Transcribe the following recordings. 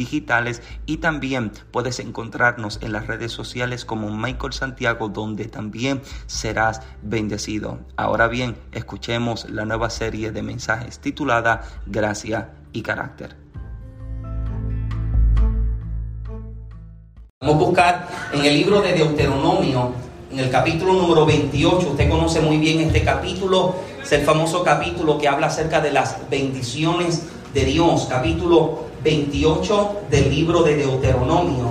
digitales y también puedes encontrarnos en las redes sociales como Michael Santiago donde también serás bendecido. Ahora bien, escuchemos la nueva serie de mensajes titulada Gracia y Carácter. Vamos a buscar en el libro de Deuteronomio, en el capítulo número 28. Usted conoce muy bien este capítulo, es el famoso capítulo que habla acerca de las bendiciones de Dios, capítulo 28 del libro de Deuteronomio.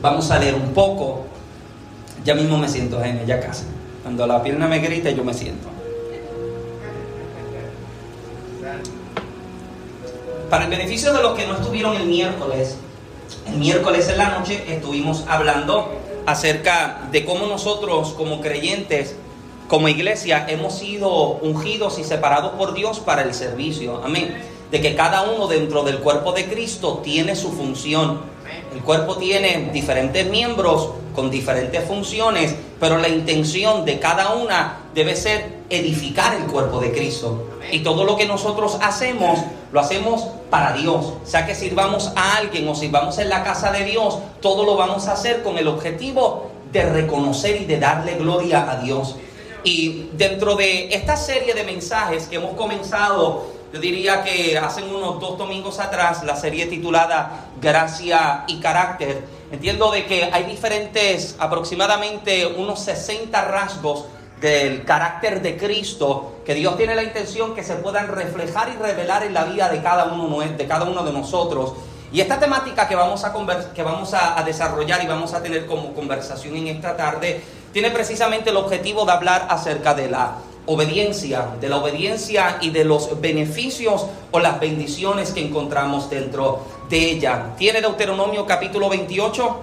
Vamos a leer un poco. Ya mismo me siento, Jaime, ya casi. Cuando la pierna me grita, yo me siento. Para el beneficio de los que no estuvieron el miércoles, el miércoles en la noche estuvimos hablando acerca de cómo nosotros como creyentes, como iglesia, hemos sido ungidos y separados por Dios para el servicio. Amén de que cada uno dentro del cuerpo de Cristo tiene su función. El cuerpo tiene diferentes miembros con diferentes funciones, pero la intención de cada una debe ser edificar el cuerpo de Cristo. Y todo lo que nosotros hacemos, lo hacemos para Dios. Sea que sirvamos a alguien o sirvamos en la casa de Dios, todo lo vamos a hacer con el objetivo de reconocer y de darle gloria a Dios. Y dentro de esta serie de mensajes que hemos comenzado yo diría que hace unos dos domingos atrás, la serie titulada Gracia y Carácter, entiendo de que hay diferentes, aproximadamente unos 60 rasgos del carácter de Cristo que Dios tiene la intención que se puedan reflejar y revelar en la vida de cada uno de, cada uno de nosotros. Y esta temática que vamos, a que vamos a desarrollar y vamos a tener como conversación en esta tarde tiene precisamente el objetivo de hablar acerca de la obediencia, de la obediencia y de los beneficios o las bendiciones que encontramos dentro de ella. ¿Tiene Deuteronomio capítulo 28?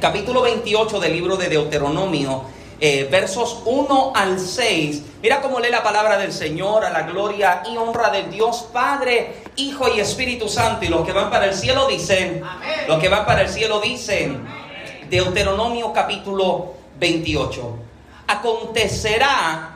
Capítulo 28 del libro de Deuteronomio, eh, versos 1 al 6. Mira cómo lee la palabra del Señor a la gloria y honra del Dios Padre, Hijo y Espíritu Santo. Y los que van para el cielo dicen, los que van para el cielo dicen, Deuteronomio capítulo 28. Acontecerá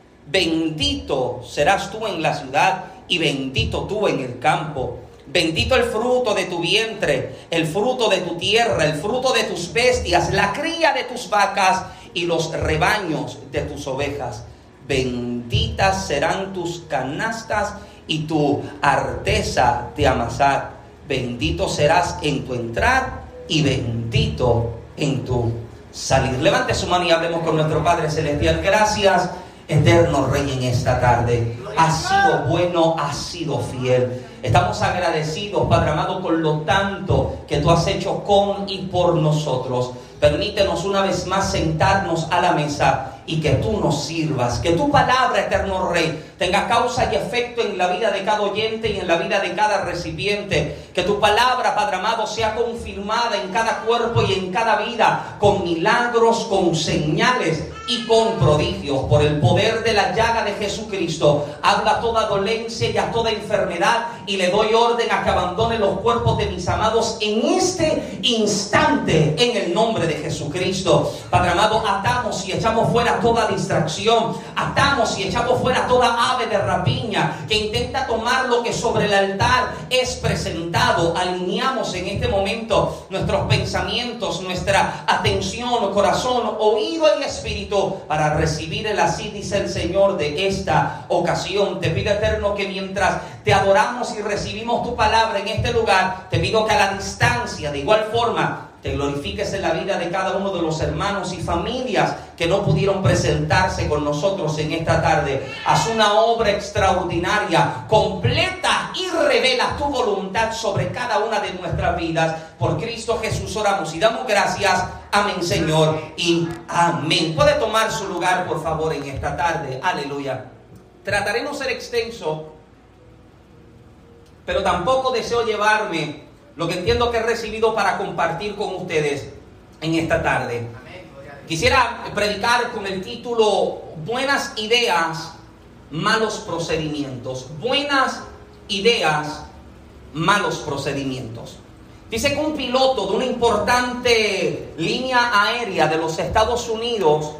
Bendito serás tú en la ciudad y bendito tú en el campo. Bendito el fruto de tu vientre, el fruto de tu tierra, el fruto de tus bestias, la cría de tus vacas y los rebaños de tus ovejas. Benditas serán tus canastas y tu arteza de amasar. Bendito serás en tu entrar y bendito en tu salir. Levante su mano y hablemos con nuestro Padre Celestial. Gracias Eterno Rey en esta tarde, ha sido bueno, ha sido fiel. Estamos agradecidos, Padre amado, con lo tanto que tú has hecho con y por nosotros. Permítenos una vez más sentarnos a la mesa y que tú nos sirvas. Que tu palabra, eterno Rey, tenga causa y efecto en la vida de cada oyente y en la vida de cada recipiente. Que tu palabra, Padre amado, sea confirmada en cada cuerpo y en cada vida con milagros, con señales y con prodigios. Por el poder de la llaga de Jesucristo, habla toda dolencia y a toda enfermedad y le doy orden a que abandone los cuerpos de mis amados en este instante en el nombre de Jesucristo. Padre amado, atamos y echamos fuera toda distracción, atamos y echamos fuera toda ave de rapiña que intenta tomar lo que sobre el altar es presentado. Alineamos en este momento nuestros pensamientos, nuestra atención, corazón, oído y espíritu para recibir el así, dice el Señor, de esta ocasión. Te pido eterno que mientras te adoramos y recibimos tu palabra en este lugar, te pido que a la distancia, de igual forma, te glorifiques en la vida de cada uno de los hermanos y familias que no pudieron presentarse con nosotros en esta tarde. Haz una obra extraordinaria, completa y revela tu voluntad sobre cada una de nuestras vidas. Por Cristo Jesús oramos y damos gracias. Amén, Señor, y amén. Puede tomar su lugar, por favor, en esta tarde. Aleluya. Trataré no ser extenso, pero tampoco deseo llevarme lo que entiendo que he recibido para compartir con ustedes en esta tarde. Quisiera predicar con el título Buenas ideas, malos procedimientos. Buenas ideas, malos procedimientos. Dice que un piloto de una importante línea aérea de los Estados Unidos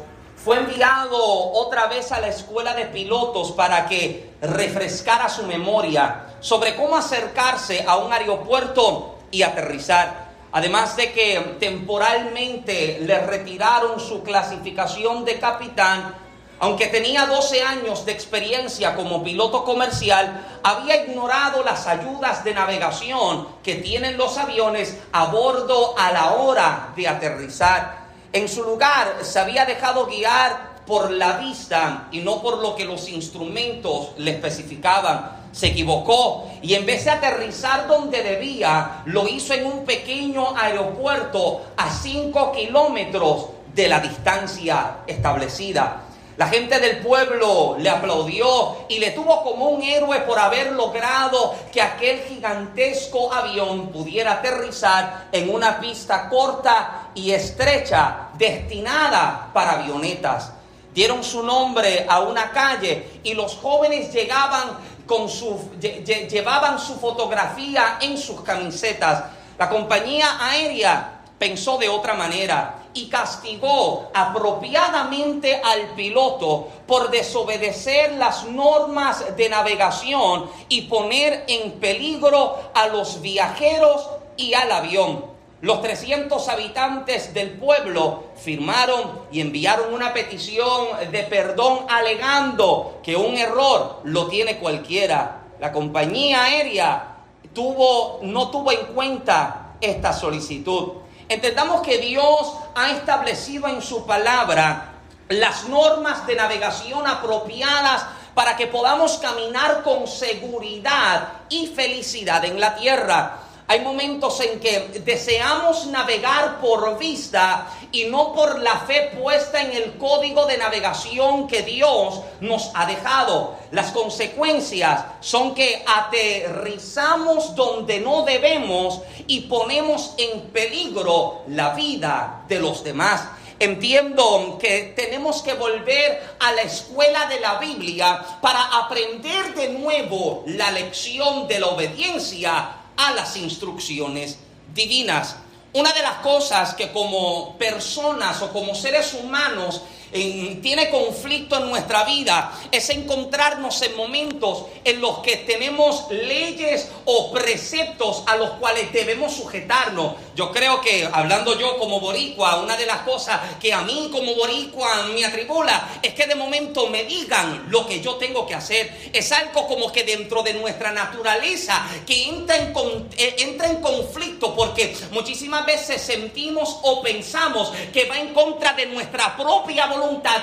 fue enviado otra vez a la escuela de pilotos para que refrescara su memoria sobre cómo acercarse a un aeropuerto y aterrizar. Además de que temporalmente le retiraron su clasificación de capitán, aunque tenía 12 años de experiencia como piloto comercial, había ignorado las ayudas de navegación que tienen los aviones a bordo a la hora de aterrizar. En su lugar se había dejado guiar por la vista y no por lo que los instrumentos le especificaban se equivocó y en vez de aterrizar donde debía, lo hizo en un pequeño aeropuerto a 5 kilómetros de la distancia establecida. La gente del pueblo le aplaudió y le tuvo como un héroe por haber logrado que aquel gigantesco avión pudiera aterrizar en una pista corta y estrecha destinada para avionetas. Dieron su nombre a una calle y los jóvenes llegaban con su, llevaban su fotografía en sus camisetas. La compañía aérea pensó de otra manera y castigó apropiadamente al piloto por desobedecer las normas de navegación y poner en peligro a los viajeros y al avión. Los 300 habitantes del pueblo firmaron y enviaron una petición de perdón alegando que un error lo tiene cualquiera. La compañía aérea tuvo, no tuvo en cuenta esta solicitud. Entendamos que Dios ha establecido en su palabra las normas de navegación apropiadas para que podamos caminar con seguridad y felicidad en la tierra. Hay momentos en que deseamos navegar por vista y no por la fe puesta en el código de navegación que Dios nos ha dejado. Las consecuencias son que aterrizamos donde no debemos y ponemos en peligro la vida de los demás. Entiendo que tenemos que volver a la escuela de la Biblia para aprender de nuevo la lección de la obediencia a las instrucciones divinas. Una de las cosas que como personas o como seres humanos tiene conflicto en nuestra vida es encontrarnos en momentos en los que tenemos leyes o preceptos a los cuales debemos sujetarnos. Yo creo que, hablando yo como boricua, una de las cosas que a mí como boricua me atribula es que de momento me digan lo que yo tengo que hacer. Es algo como que dentro de nuestra naturaleza que entra en, eh, entra en conflicto porque muchísimas veces sentimos o pensamos que va en contra de nuestra propia voluntad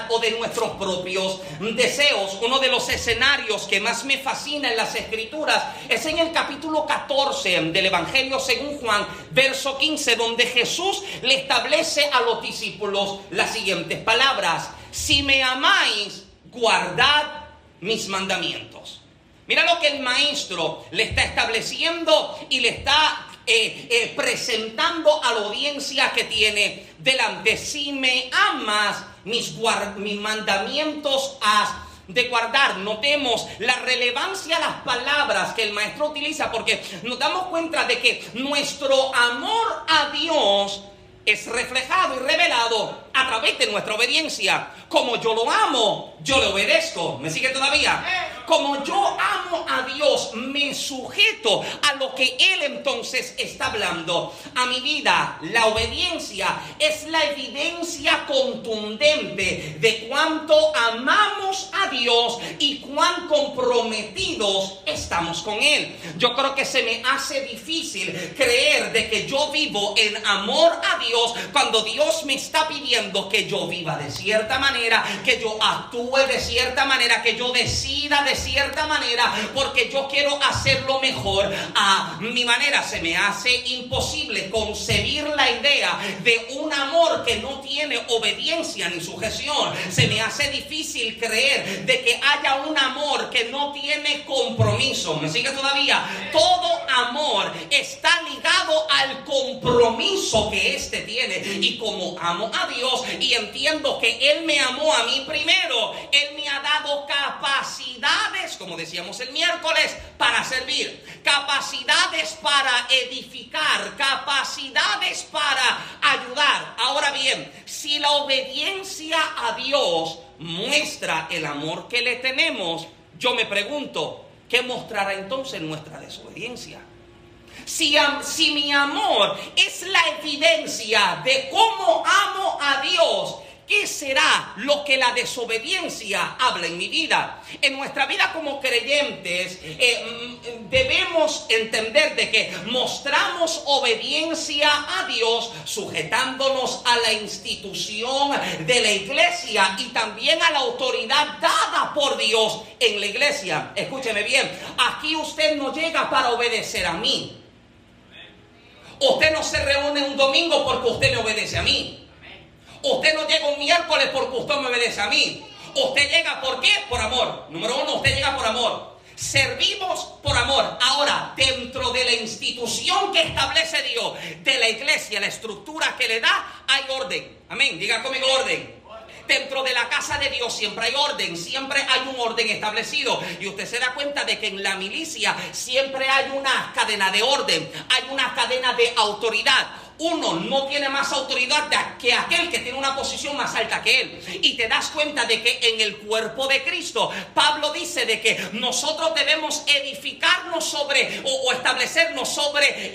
o de nuestros propios deseos. Uno de los escenarios que más me fascina en las escrituras es en el capítulo 14 del Evangelio según Juan, verso 15, donde Jesús le establece a los discípulos las siguientes palabras. Si me amáis, guardad mis mandamientos. Mira lo que el maestro le está estableciendo y le está eh, eh, presentando a la audiencia que tiene delante. Si me amas, mis, mis mandamientos has de guardar. Notemos la relevancia las palabras que el maestro utiliza porque nos damos cuenta de que nuestro amor a Dios es reflejado y revelado a través de nuestra obediencia. Como yo lo amo, yo le obedezco. ¿Me sigue todavía? Como yo amo a Dios, me sujeto a lo que Él entonces está hablando. A mi vida, la obediencia es la evidencia contundente de cuánto amamos a Dios y cuán comprometidos estamos con Él. Yo creo que se me hace difícil creer de que yo vivo en amor a Dios cuando Dios me está pidiendo que yo viva de cierta manera, que yo actúe de cierta manera, que yo decida de cierta manera, porque yo quiero hacerlo mejor a mi manera. Se me hace imposible concebir la idea de un amor que no tiene obediencia ni sujeción. Se me hace difícil creer de que haya un amor que no tiene compromiso. ¿Me sigue todavía? Todo amor está ligado al compromiso que éste tiene. Y como amo a Dios y entiendo que Él me amó a mí primero, Él me ha dado como decíamos el miércoles, para servir, capacidades para edificar, capacidades para ayudar. Ahora bien, si la obediencia a Dios muestra el amor que le tenemos, yo me pregunto, ¿qué mostrará entonces nuestra desobediencia? Si, si, mi amor es la evidencia de cómo amo a Dios, ¿Qué será lo que la desobediencia habla en mi vida? En nuestra vida como creyentes eh, mm, debemos entender de que mostramos obediencia a Dios sujetándonos a la institución de la iglesia y también a la autoridad dada por Dios en la iglesia. Escúcheme bien, aquí usted no llega para obedecer a mí. Usted no se reúne un domingo porque usted me obedece a mí. Usted no llega un miércoles porque usted me obedece a mí. Usted llega por qué? Por amor. Número uno, usted llega por amor. Servimos por amor. Ahora, dentro de la institución que establece Dios, de la iglesia, la estructura que le da, hay orden. Amén. Diga conmigo orden. Dentro de la casa de Dios siempre hay orden, siempre hay un orden establecido. Y usted se da cuenta de que en la milicia siempre hay una cadena de orden, hay una cadena de autoridad uno no tiene más autoridad que aquel que tiene una posición más alta que él. Y te das cuenta de que en el cuerpo de Cristo, Pablo dice de que nosotros debemos edificarnos sobre o, establecernos sobre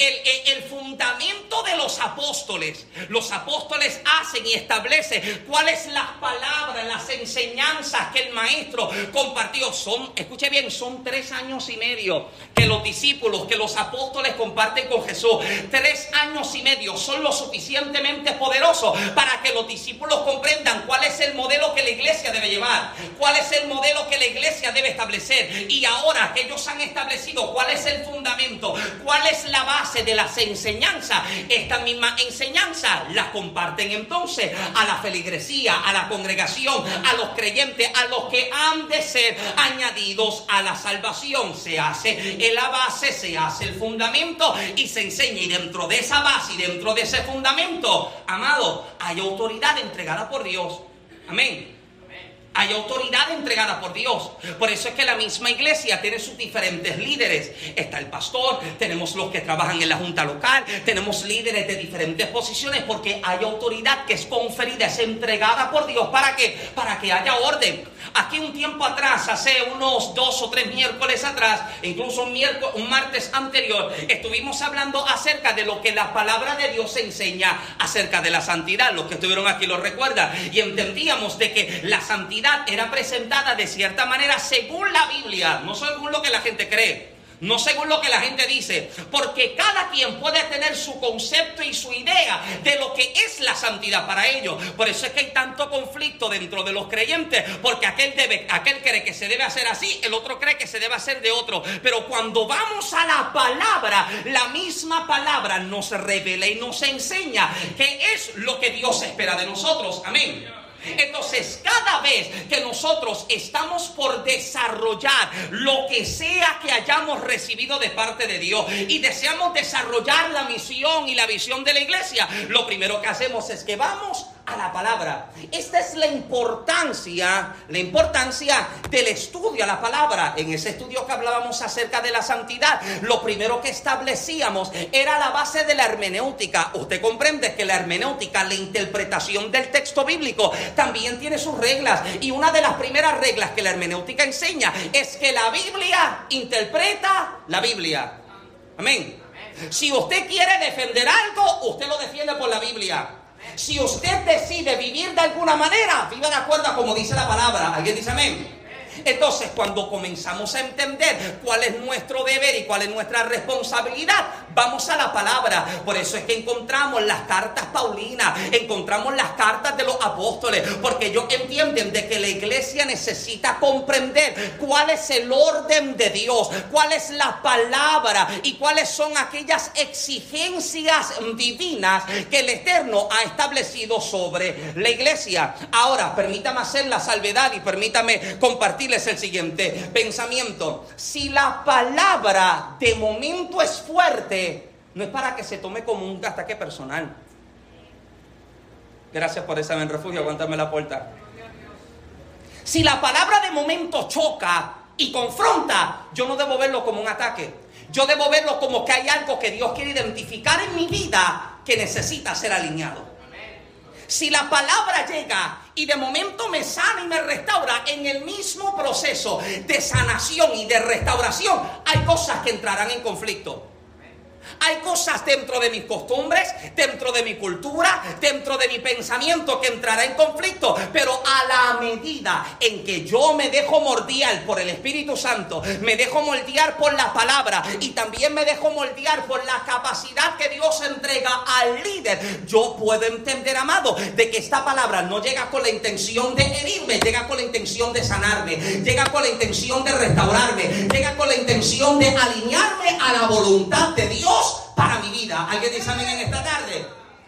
el, fundamento de los apóstoles. Los apóstoles hacen y establecen cuáles las palabras, las enseñanzas que el maestro compartió. Son, escuche bien, son tres años y medio que los discípulos, que los apóstoles comparten con Jesús. Tres años y medio son lo suficientemente poderosos para que los discípulos comprendan cuál es el modelo que la iglesia debe llevar, cuál es el modelo que la iglesia debe establecer. Y ahora que ellos han establecido cuál es el fundamento, cuál es la base de las enseñanzas, esta misma enseñanza la comparten entonces a la feligresía, a la congregación, a los creyentes, a los que han de ser añadidos a la salvación. Se hace la base, se hace el fundamento y se enseña. Y dentro de esa base y dentro de ese fundamento, amado, hay autoridad entregada por Dios. Amén. Hay autoridad entregada por Dios. Por eso es que la misma iglesia tiene sus diferentes líderes. Está el pastor, tenemos los que trabajan en la junta local, tenemos líderes de diferentes posiciones porque hay autoridad que es conferida, es entregada por Dios. ¿Para qué? Para que haya orden. Aquí un tiempo atrás, hace unos dos o tres miércoles atrás, incluso un, un martes anterior, estuvimos hablando acerca de lo que la palabra de Dios enseña acerca de la santidad. Los que estuvieron aquí lo recuerdan. Y entendíamos de que la santidad era presentada de cierta manera según la Biblia, no según lo que la gente cree. no según lo que la gente dice, porque cada quien puede tener su concepto y su idea de lo que es la santidad para ellos. Por eso es que hay tanto conflicto dentro de los creyentes, porque aquel debe, aquel cree que se debe hacer así, el otro cree que se debe hacer de otro. Pero cuando vamos a la palabra, la misma palabra nos revela y nos enseña que es lo que Dios espera de nosotros. Amén. Entonces, cada vez que nosotros estamos por desarrollar lo que sea que hayamos recibido de parte de Dios y deseamos desarrollar la misión y la visión de la iglesia, lo primero que hacemos es que vamos la palabra. Esta es la importancia, la importancia del estudio a la palabra. En ese estudio que hablábamos acerca de la santidad, lo primero que establecíamos era la base de la hermenéutica. Usted comprende que la hermenéutica, la interpretación del texto bíblico, también tiene sus reglas. Y una de las primeras reglas que la hermenéutica enseña es que la Biblia interpreta la Biblia. Amén. Si usted quiere defender algo, usted lo defiende por la Biblia. Si usted decide vivir de alguna manera, viva de acuerdo a como dice la palabra. ¿Alguien dice amén? Entonces, cuando comenzamos a entender cuál es nuestro deber y cuál es nuestra responsabilidad, vamos a la palabra. Por eso es que encontramos las cartas paulinas, encontramos las cartas de los apóstoles, porque ellos entienden de que la iglesia necesita comprender cuál es el orden de Dios, cuál es la palabra y cuáles son aquellas exigencias divinas que el Eterno ha establecido sobre la iglesia. Ahora, permítame hacer la salvedad y permítame compartir es el siguiente pensamiento. Si la palabra de momento es fuerte, no es para que se tome como un ataque personal. Gracias por esa en refugio, aguántame la puerta. Si la palabra de momento choca y confronta, yo no debo verlo como un ataque. Yo debo verlo como que hay algo que Dios quiere identificar en mi vida que necesita ser alineado. Si la palabra llega y de momento me sana y me restaura en el mismo proceso de sanación y de restauración, hay cosas que entrarán en conflicto. Hay cosas dentro de mis costumbres, dentro de mi cultura, dentro de mi pensamiento que entrará en conflicto. Pero a la medida en que yo me dejo mordiar por el Espíritu Santo, me dejo moldear por la palabra y también me dejo moldear por la capacidad que Dios entrega al líder, yo puedo entender, amado, de que esta palabra no llega con la intención de herirme, llega con la intención de sanarme, llega con la intención de restaurarme, llega con la intención de alinearme a la voluntad de Dios para mi vida. ¿Alguien dice amén en esta tarde?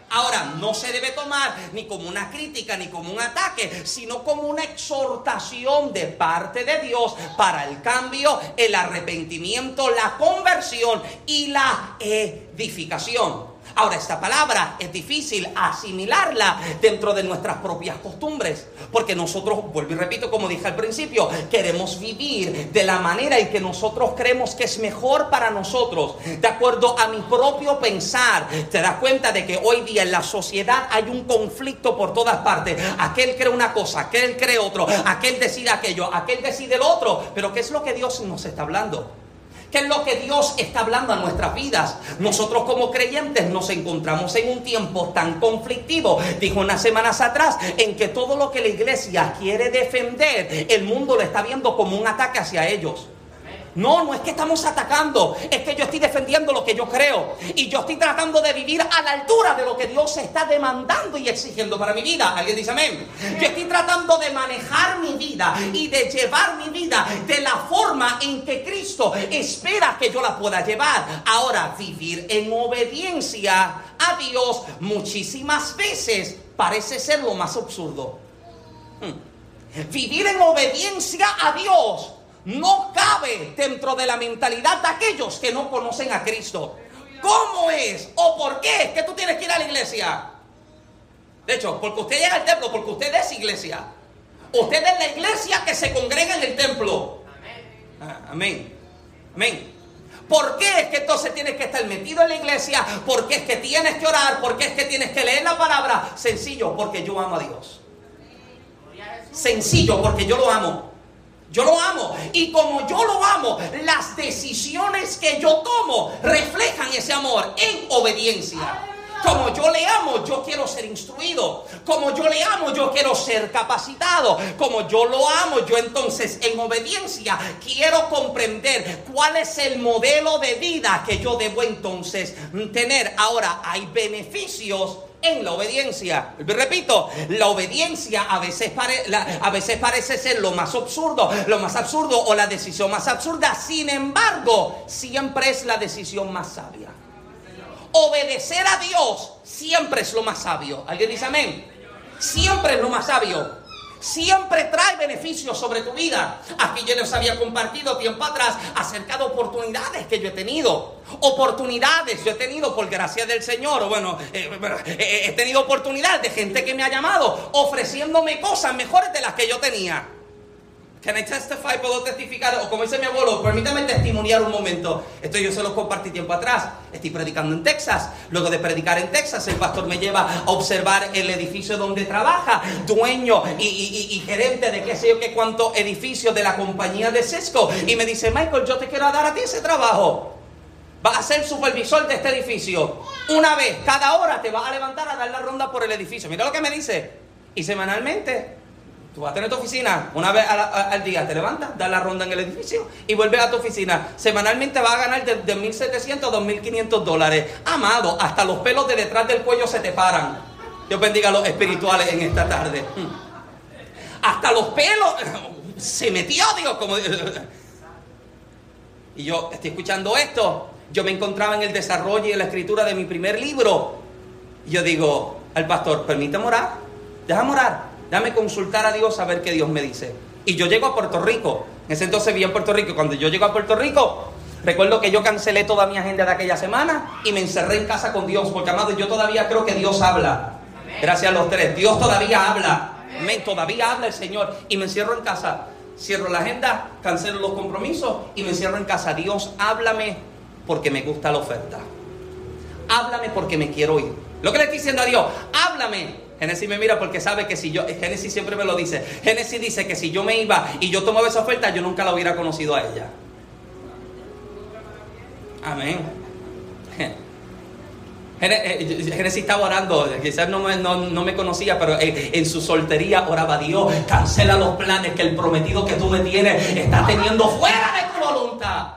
Ahora, no se debe tomar ni como una crítica ni como un ataque, sino como una exhortación de parte de Dios para el cambio, el arrepentimiento, la conversión y la edificación. Ahora, esta palabra es difícil asimilarla dentro de nuestras propias costumbres, porque nosotros, vuelvo y repito, como dije al principio, queremos vivir de la manera en que nosotros creemos que es mejor para nosotros, de acuerdo a mi propio pensar. Te das cuenta de que hoy día en la sociedad hay un conflicto por todas partes. Aquel cree una cosa, aquel cree otro, aquel decide aquello, aquel decide lo otro. Pero ¿qué es lo que Dios nos está hablando? ¿Qué es lo que Dios está hablando a nuestras vidas? Nosotros como creyentes nos encontramos en un tiempo tan conflictivo, dijo unas semanas atrás, en que todo lo que la iglesia quiere defender, el mundo lo está viendo como un ataque hacia ellos. No, no es que estamos atacando, es que yo estoy defendiendo lo que yo creo. Y yo estoy tratando de vivir a la altura de lo que Dios está demandando y exigiendo para mi vida. ¿Alguien dice amén? Yo estoy tratando de manejar mi vida y de llevar mi vida de la forma en que Cristo espera que yo la pueda llevar. Ahora, vivir en obediencia a Dios muchísimas veces parece ser lo más absurdo. Hmm. Vivir en obediencia a Dios no cabe dentro de la mentalidad de aquellos que no conocen a Cristo. ¿Cómo es o por qué que tú tienes que ir a la iglesia? De hecho, porque usted llega al templo, porque usted es iglesia. Usted es la iglesia que se congrega en el templo. Amén. Amén. ¿Por qué es que entonces tienes que estar metido en la iglesia? ¿Por qué es que tienes que orar? ¿Por qué es que tienes que leer la palabra? Sencillo, porque yo amo a Dios. Sencillo, porque yo lo amo. Yo lo amo. Y como yo lo amo, las decisiones que yo tomo reflejan ese amor en obediencia. Como yo le amo, yo quiero ser instruido. Como yo le amo, yo quiero ser capacitado. Como yo lo amo, yo entonces en obediencia quiero comprender cuál es el modelo de vida que yo debo entonces tener. Ahora, hay beneficios en la obediencia. Repito, la obediencia a veces, a veces parece ser lo más absurdo, lo más absurdo o la decisión más absurda. Sin embargo, siempre es la decisión más sabia. Obedecer a Dios siempre es lo más sabio. ¿Alguien dice amén? Siempre es lo más sabio siempre trae beneficios sobre tu vida. Aquí yo les había compartido tiempo atrás acerca de oportunidades que yo he tenido. Oportunidades yo he tenido por gracia del Señor. Bueno, eh, eh, he tenido oportunidades de gente que me ha llamado ofreciéndome cosas mejores de las que yo tenía. Can I testify? Puedo testificar, o como dice mi abuelo, permítame testimoniar un momento. Esto yo se lo compartí tiempo atrás. Estoy predicando en Texas. Luego de predicar en Texas, el pastor me lleva a observar el edificio donde trabaja, dueño y, gerente de qué sé yo qué cuánto edificio de la compañía de Cisco. Y me dice, Michael, yo te quiero dar a ti ese trabajo. Vas a ser supervisor de este edificio. Una vez, cada hora te vas a levantar a dar la ronda por el edificio. Mira lo que me dice. Y semanalmente Tú vas a tener tu oficina una vez al día, te levantas, das la ronda en el edificio y vuelves a tu oficina. Semanalmente vas a ganar de, de 1.700 a 2.500 dólares. Amado, hasta los pelos de detrás del cuello se te paran. Dios bendiga a los espirituales en esta tarde. Hmm. Hasta los pelos se metió, Dios, como... Y yo estoy escuchando esto. Yo me encontraba en el desarrollo y en la escritura de mi primer libro. Y yo digo al pastor, permítame orar, déjame orar. Dame consultar a Dios a ver qué Dios me dice. Y yo llego a Puerto Rico. En ese entonces vivía en Puerto Rico. Cuando yo llego a Puerto Rico, recuerdo que yo cancelé toda mi agenda de aquella semana y me encerré en casa con Dios. Porque, amado, yo todavía creo que Dios habla. Gracias a los tres. Dios todavía habla. Amén. Todavía habla el Señor. Y me encierro en casa. Cierro la agenda, cancelo los compromisos y me encierro en casa. Dios, háblame porque me gusta la oferta. Háblame porque me quiero ir. Lo que le estoy diciendo a Dios, háblame Génesis me mira porque sabe que si yo, Génesis siempre me lo dice, Génesis dice que si yo me iba y yo tomaba esa oferta, yo nunca la hubiera conocido a ella. Amén. Eh, Génesis estaba orando, quizás no me, no, me conocía, pero en, su soltería oraba Dios, cancela los planes que el prometido que tú me tienes está teniendo fuera de tu voluntad.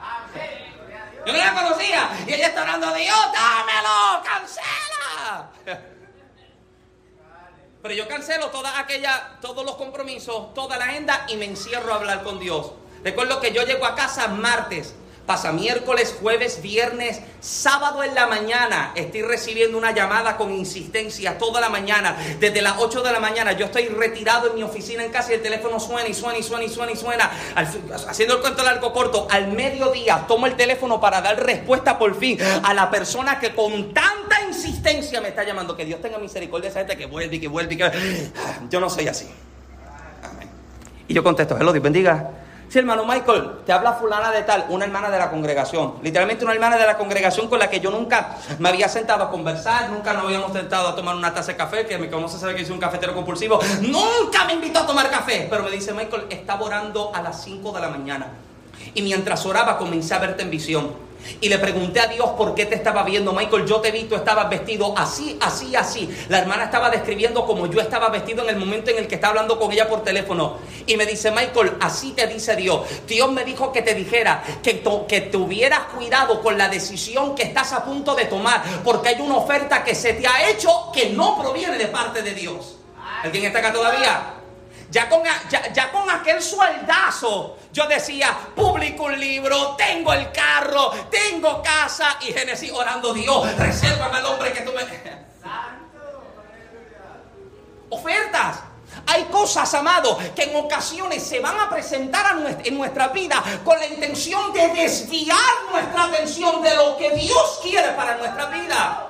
Yo no la conocía y ella está orando, Dios, dámelo, cancela. Pero yo cancelo toda aquella, todos los compromisos, toda la agenda y me encierro a hablar con Dios. Recuerdo que yo llego a casa martes, Pasa miércoles, jueves, viernes, sábado en la mañana. Estoy recibiendo una llamada con insistencia toda la mañana. Desde las 8 de la mañana yo estoy retirado en mi oficina en casa y el teléfono suena y suena y suena y suena y suena. haciendo el cuento largo corto, al mediodía tomo el teléfono para dar respuesta por fin a la persona que con tanta insistencia me está llamando. Que Dios tenga misericordia de esa gente que vuelve y que vuelve y que... Yo no soy así. Y yo contesto, hello, Dios bendiga. Sí, hermano Michael, te habla fulana de tal, una hermana de la congregación. Literalmente una hermana de la congregación con la que yo nunca me había sentado a conversar, nunca nos habíamos sentado a tomar una taza de café, que me conoce sabe que soy un cafetero compulsivo. Nunca me invitó a tomar café, pero me dice Michael, estaba orando a las 5 de la mañana. Y mientras oraba comencé a verte en visión. Y le pregunté a Dios por qué te estaba viendo. Michael, yo te he visto, estabas vestido así, así, así. La hermana estaba describiendo como yo estaba vestido en el momento en el que estaba hablando con ella por teléfono. Y me dice, Michael, así te dice Dios. Dios me dijo que te dijera que, que tuvieras cuidado con la decisión que estás a punto de tomar. Porque hay una oferta que se te ha hecho que no proviene de parte de Dios. ¿Alguien está acá todavía? Ya con, ya, con aquel sueldazo, yo decía, publico un libro, tengo el carro, tengo casa y Génesis orando, Dios, resérvame al hombre que tú me... Ofertas. Hay cosas, amado, que en ocasiones se van a presentar en nuestra vida con la intención de desviar nuestra atención de lo que Dios quiere para nuestra vida.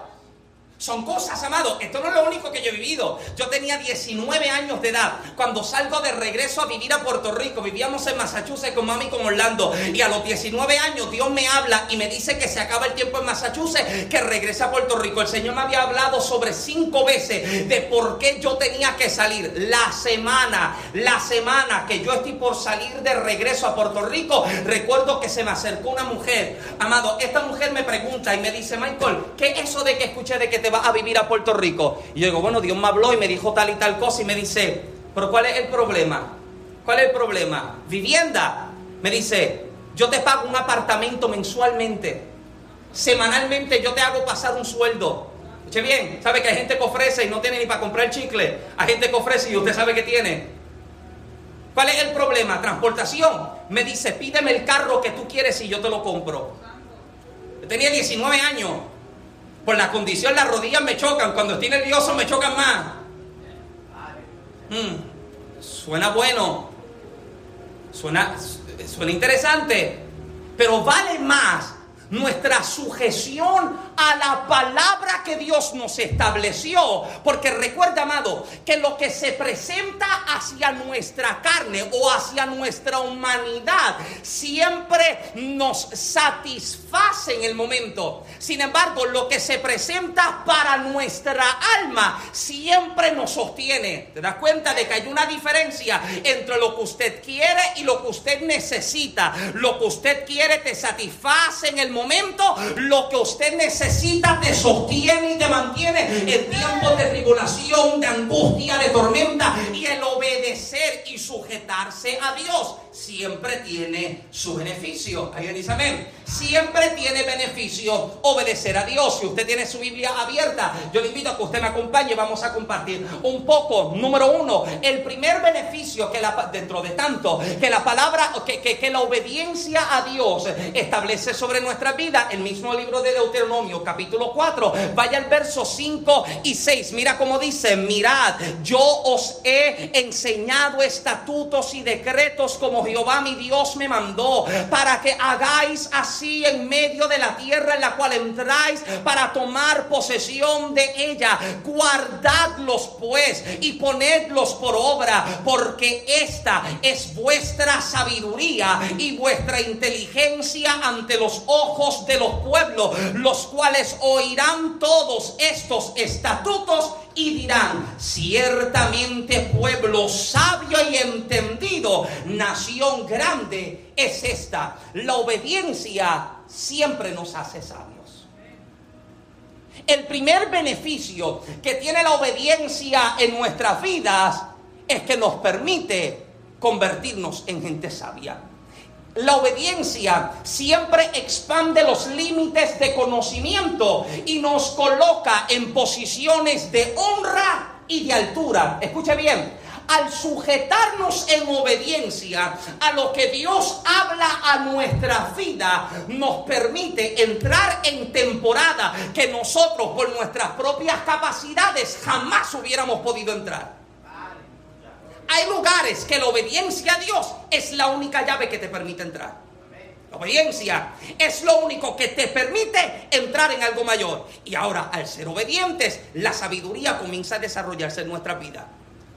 Son cosas, amado. Esto no es lo único que yo he vivido. Yo tenía 19 años de edad cuando salgo de regreso a vivir a Puerto Rico. Vivíamos en Massachusetts con mami con Orlando. Y a los 19 años Dios me habla y me dice que se acaba el tiempo en Massachusetts, que regresa a Puerto Rico. El Señor me había hablado sobre cinco veces de por qué yo tenía que salir. La semana, la semana que yo estoy por salir de regreso a Puerto Rico, recuerdo que se me acercó una mujer. Amado, esta mujer me pregunta y me dice, Michael, ¿qué es eso de que escuché de que te te vas a vivir a Puerto Rico. Y yo digo, bueno, Dios me habló y me dijo tal y tal cosa y me dice, pero ¿cuál es el problema? ¿Cuál es el problema? Vivienda. Me dice, yo te pago un apartamento mensualmente. Semanalmente yo te hago pasar un sueldo. Escuche bien, sabe que hay gente que ofrece y no tiene ni para comprar chicle. Hay gente que ofrece y usted sabe que tiene. ¿Cuál es el problema? Transportación. Me dice, pídeme el carro que tú quieres y yo te lo compro. Yo tenía 19 años. Por la condición, las rodillas me chocan. Cuando estoy nervioso me chocan más. Hmm, suena bueno. Suena, suena interesante. Pero vale más nuestra sujeción a la palabra que Dios nos estableció. Porque recuerda, amado, que lo que se presenta hacia nuestra carne o hacia nuestra humanidad siempre nos satisface en el momento. Sin embargo, lo que se presenta para nuestra alma siempre nos sostiene. ¿Te das cuenta de que hay una diferencia entre lo que usted quiere y lo que usted necesita? Lo que usted quiere te satisface en el momento, lo que usted necesita te sostiene y te mantiene en tiempos de tribulación, de angustia, de tormenta y el obedecer y sujetarse a Dios siempre tiene su beneficio. Alguien dice amén. Siempre tiene beneficio obedecer a Dios. Si usted tiene su Biblia abierta, yo le invito a que usted me acompañe. Vamos a compartir un poco. Número uno, el primer beneficio que la, dentro de tanto que la palabra, que, que, que la obediencia a Dios establece sobre nuestra vida, el mismo libro de Deuteronomio, capítulo 4, vaya al verso 5 y 6. Mira cómo dice: Mirad, yo os he enseñado estatutos y decretos como Jehová mi Dios me mandó, para que hagáis así en medio de la tierra en la cual entráis para tomar posesión de ella. Guardadlos pues y ponedlos por obra, porque esta es vuestra sabiduría y vuestra inteligencia ante los ojos de los pueblos, los cuales oirán todos estos estatutos y dirán, ciertamente pueblo sabio y entendido, nación grande es esta. La obediencia siempre nos hace sabios. El primer beneficio que tiene la obediencia en nuestras vidas es que nos permite convertirnos en gente sabia. La obediencia siempre expande los límites de conocimiento y nos coloca en posiciones de honra y de altura. Escuche bien, al sujetarnos en obediencia a lo que Dios habla a nuestra vida, nos permite entrar en temporada que nosotros por nuestras propias capacidades jamás hubiéramos podido entrar. Hay lugares que la obediencia a Dios es la única llave que te permite entrar. La obediencia es lo único que te permite entrar en algo mayor. Y ahora, al ser obedientes, la sabiduría comienza a desarrollarse en nuestra vida.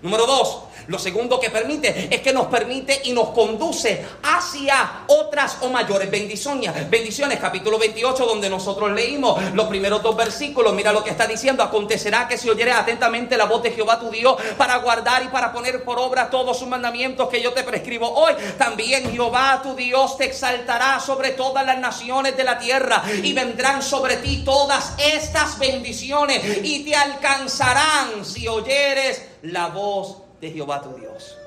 Número dos, lo segundo que permite es que nos permite y nos conduce hacia otras o mayores bendiciones. Bendiciones, capítulo 28, donde nosotros leímos los primeros dos versículos. Mira lo que está diciendo. Acontecerá que si oyeres atentamente la voz de Jehová tu Dios para guardar y para poner por obra todos sus mandamientos que yo te prescribo hoy, también Jehová tu Dios te exaltará sobre todas las naciones de la tierra y vendrán sobre ti todas estas bendiciones y te alcanzarán si oyeres la voz de Jehová tu Dios.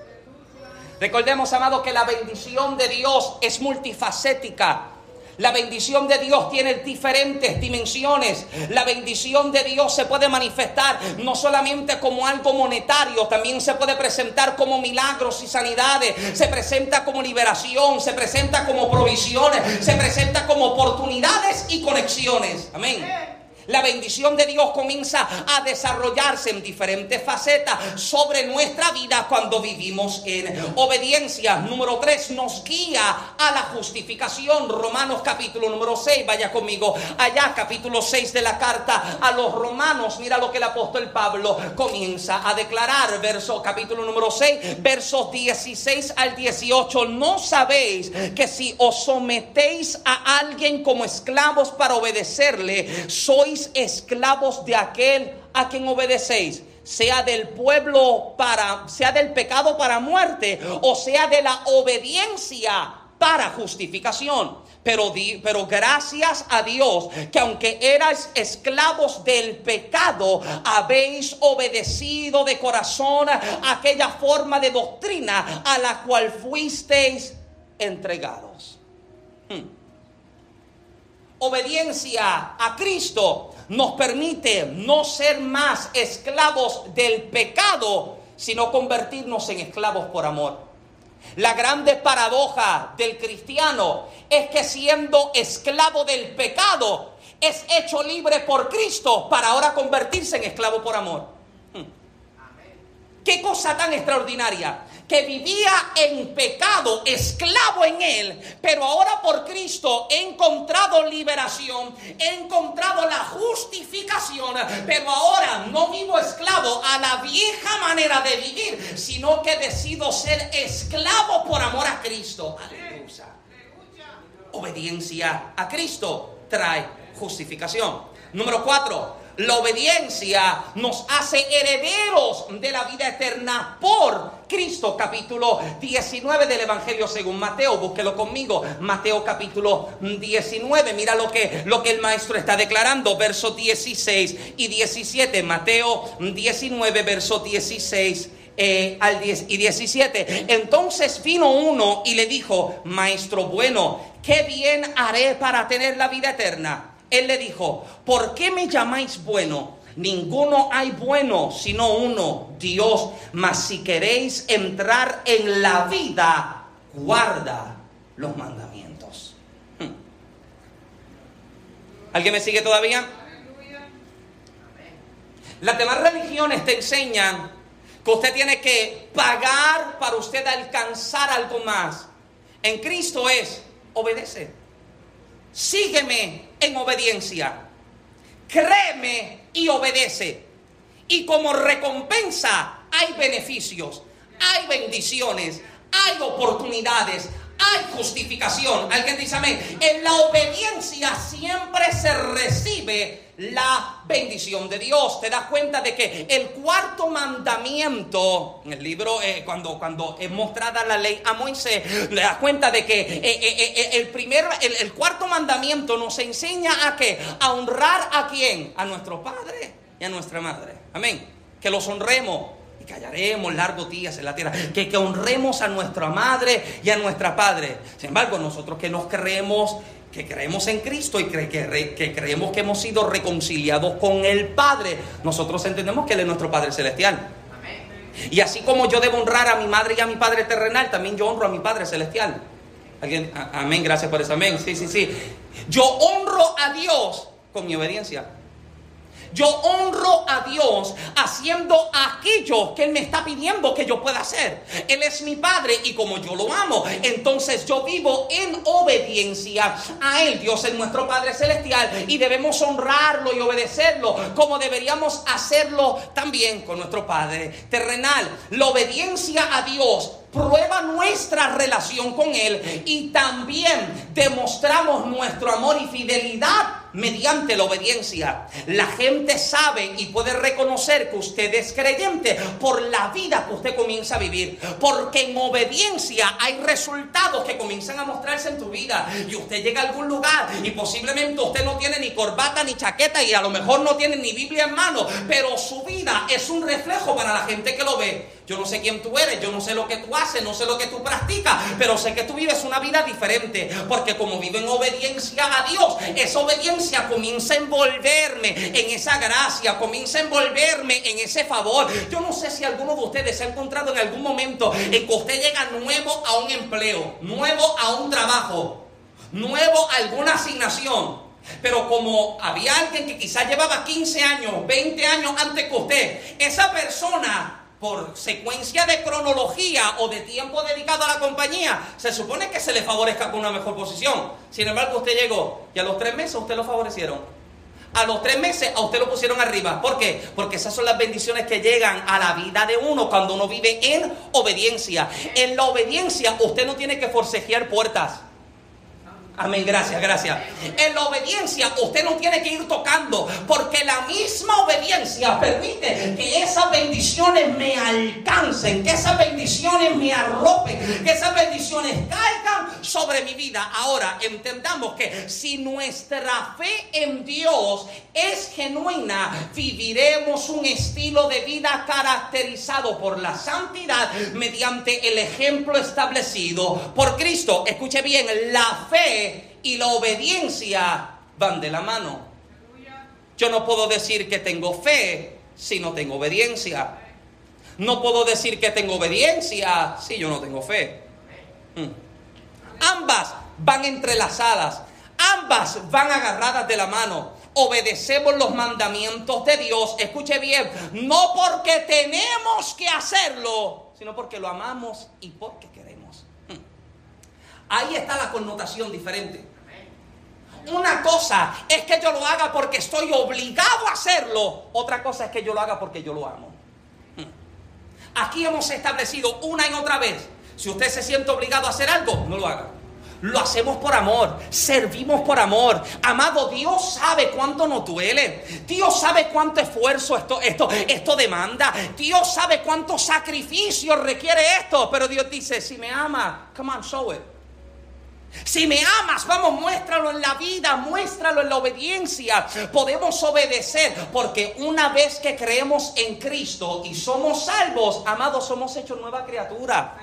Recordemos, amado, que la bendición de Dios es multifacética. La bendición de Dios tiene diferentes dimensiones. La bendición de Dios se puede manifestar no solamente como algo monetario, también se puede presentar como milagros y sanidades. Se presenta como liberación, se presenta como provisiones, se presenta como oportunidades y conexiones. Amén. La bendición de Dios comienza a desarrollarse en diferentes facetas sobre nuestra vida cuando vivimos en obediencia. Número 3 nos guía a la justificación. Romanos capítulo número 6, vaya conmigo. Allá capítulo 6 de la carta a los romanos. Mira lo que el apóstol Pablo comienza a declarar. Verso capítulo número 6, versos 16 al 18. No sabéis que si os sometéis a alguien como esclavos para obedecerle, sois esclavos de aquel a quien obedecéis, sea del pueblo para, sea del pecado para muerte, o sea de la obediencia para justificación. Pero, pero gracias a Dios que aunque erais esclavos del pecado, habéis obedecido de corazón aquella forma de doctrina a la cual fuisteis entregados. Hmm. Obediencia a Cristo nos permite no ser más esclavos del pecado, sino convertirnos en esclavos por amor. La grande paradoja del cristiano es que siendo esclavo del pecado, es hecho libre por Cristo para ahora convertirse en esclavo por amor. Hmm. Qué cosa tan extraordinaria que vivía en pecado, esclavo en él, pero ahora por Cristo he encontrado liberación, he encontrado la justificación, pero ahora no vivo esclavo a la vieja manera de vivir, sino que decido ser esclavo por amor a Cristo. Aleluya. Obediencia a Cristo trae justificación. Número cuatro, la obediencia nos hace herederos de la vida eterna por Cristo. Capítulo 19 del Evangelio según Mateo. Búsquelo conmigo. Mateo capítulo 19. Mira lo que, lo que el maestro está declarando. Versos 16 y 17. Mateo 19, verso 16. Eh, al 10 y 17. Entonces vino uno y le dijo, Maestro bueno, ¿qué bien haré para tener la vida eterna? Él le dijo, ¿por qué me llamáis bueno? Ninguno hay bueno sino uno, Dios. Mas si queréis entrar en la vida, guarda los mandamientos. Hmm. ¿Alguien me sigue todavía? Las demás religiones te enseñan que usted tiene que pagar para usted alcanzar algo más. En Cristo es obedece. Sígueme en obediencia. Créeme y obedece. Y como recompensa hay beneficios, hay bendiciones, hay oportunidades, hay justificación. Alguien dice amén. En la obediencia siempre se recibe la bendición de Dios. Te das cuenta de que el cuarto mandamiento, en el libro, eh, cuando, cuando es mostrada la ley a Moisés, te das cuenta de que eh, eh, el, primer, el, cuarto mandamiento nos enseña a que a honrar a quién? A nuestro padre y a nuestra madre. Amén. Que los honremos y callaremos largos días en la tierra. Que, que honremos a nuestra madre y a nuestra padre. Sin embargo, nosotros que nos creemos que creemos en Cristo y que, que, creemos que hemos sido reconciliados con el Padre, nosotros entendemos que Él es nuestro Padre Celestial. Y así como yo debo honrar a mi madre y a mi Padre terrenal, también yo honro a mi Padre Celestial. ¿Alguien? Amén, gracias por eso, amén. Sí, sí, sí. Yo honro a Dios con mi obediencia. Yo honro a Dios haciendo aquello que Él me está pidiendo que yo pueda hacer. Él es mi Padre y como yo lo amo, entonces yo vivo en obediencia a Él. Dios es nuestro Padre Celestial y debemos honrarlo y obedecerlo como deberíamos hacerlo también con nuestro Padre terrenal. La obediencia a Dios prueba nuestra relación con Él y también demostramos nuestro amor y fidelidad mediante la obediencia. La gente sabe y puede reconocer que usted es creyente por la vida que usted comienza a vivir. Porque en obediencia hay resultados que comienzan a mostrarse en tu vida. Y usted llega a algún lugar y posiblemente usted no tiene ni corbata ni chaqueta y a lo mejor no tiene ni Biblia en mano. Pero su vida es un reflejo para la gente que lo ve. Yo no sé quién tú eres, yo no sé lo que tú haces, no sé lo que tú practicas, pero sé que tú vives una vida diferente. Porque como vivo en obediencia a Dios, esa obediencia comienza a envolverme en esa gracia, comienza a envolverme en ese favor. Yo no sé si alguno de ustedes se ha encontrado en algún momento en que usted llega nuevo a un empleo, nuevo a un trabajo, nuevo a alguna asignación. Pero como había alguien que quizás llevaba 15 años, 20 años antes que usted, esa persona por secuencia de cronología o de tiempo dedicado a la compañía, se supone que se le favorezca con una mejor posición. Sin embargo, usted llegó y a los tres meses usted lo favorecieron. A los tres meses a usted lo pusieron arriba. ¿Por qué? Porque esas son las bendiciones que llegan a la vida de uno cuando uno vive en obediencia. En la obediencia usted no tiene que forcejear puertas. Amén, gracias, gracias. En la obediencia usted no tiene que ir tocando, porque la misma obediencia permite que esas bendiciones me alcancen, que esas bendiciones me arropen, que esas bendiciones caigan sobre mi vida. Ahora entendamos que si nuestra fe en Dios es genuina, viviremos un estilo de vida caracterizado por la santidad mediante el ejemplo establecido por Cristo. Escuche bien, la fe y la obediencia van de la mano. Yo no puedo decir que tengo fe si no tengo obediencia. No puedo decir que tengo obediencia si yo no tengo fe. Hmm. Ambas van entrelazadas. Ambas van agarradas de la mano. Obedecemos los mandamientos de Dios. Escuche bien, no porque tenemos que hacerlo, sino porque lo amamos y porque queremos. Hmm. Ahí está la connotación diferente. Una cosa es que yo lo haga porque estoy obligado a hacerlo. Otra cosa es que yo lo haga porque yo lo amo. Hmm. Aquí hemos establecido una y otra vez. Si usted se siente obligado a hacer algo, no lo haga. Lo hacemos por amor, servimos por amor. Amado, Dios sabe cuánto nos duele. Dios sabe cuánto esfuerzo esto, esto, esto demanda. Dios sabe cuánto sacrificio requiere esto. Pero Dios dice, si me ama, come on, show it. Si me amas, vamos, muéstralo en la vida, muéstralo en la obediencia. Podemos obedecer porque una vez que creemos en Cristo y somos salvos, amados, somos hechos nueva criatura.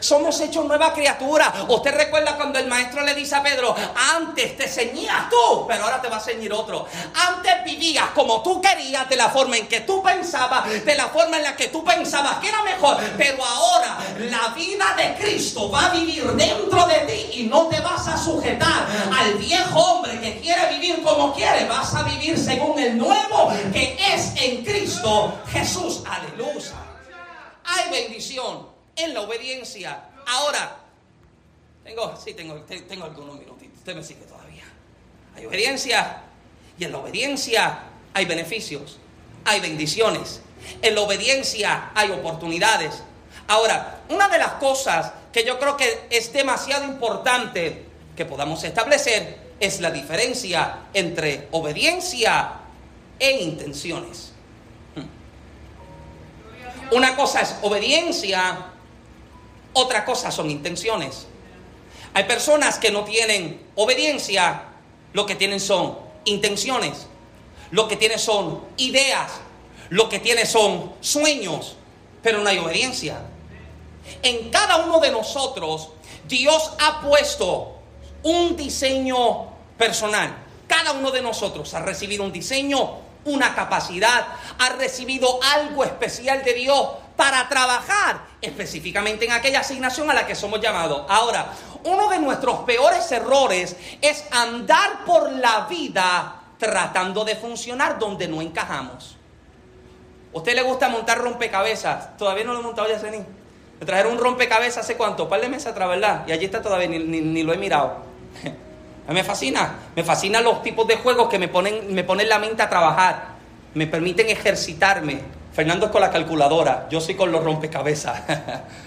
Somos hechos nueva criatura. Usted recuerda cuando el maestro le dice a Pedro, antes te ceñías tú, pero ahora te va a ceñir otro. Antes vivías como tú querías, de la forma en que tú pensabas, de la forma en la que tú pensabas que era mejor. Pero ahora la vida de Cristo va a vivir dentro de ti y no te vas a sujetar al viejo hombre que quiere vivir como quiere. Vas a vivir según el nuevo que es en Cristo Jesús. Aleluya. Hay bendición en la obediencia. Ahora, tengo, sí, tengo, tengo algunos minutitos. Usted me sigue todavía. Hay obediencia y en la obediencia hay beneficios, hay bendiciones. En la obediencia hay oportunidades. Ahora, una de las cosas que yo creo que es demasiado importante que podamos establecer es la diferencia entre obediencia e intenciones. Hmm. Una cosa es obediencia otra cosa son intenciones. Hay personas que no tienen obediencia, lo que tienen son intenciones, lo que tienen son ideas, lo que tienen son sueños, pero no hay obediencia. En cada uno de nosotros, Dios ha puesto un diseño personal. Cada uno de nosotros ha recibido un diseño, una capacidad, ha recibido algo especial de Dios para trabajar específicamente en aquella asignación a la que somos llamados. Ahora, uno de nuestros peores errores es andar por la vida tratando de funcionar donde no encajamos. ¿Usted le gusta montar rompecabezas? Todavía no lo he montado, Yasenín. Me trajeron un rompecabezas hace cuánto, un par de meses atrás, ¿verdad? Y allí está todavía, ni, ni, lo he mirado. me fascina, me fascinan los tipos de juegos que me ponen, me ponen la mente a trabajar, me permiten ejercitarme, Fernando es con la calculadora, yo soy con los rompecabezas.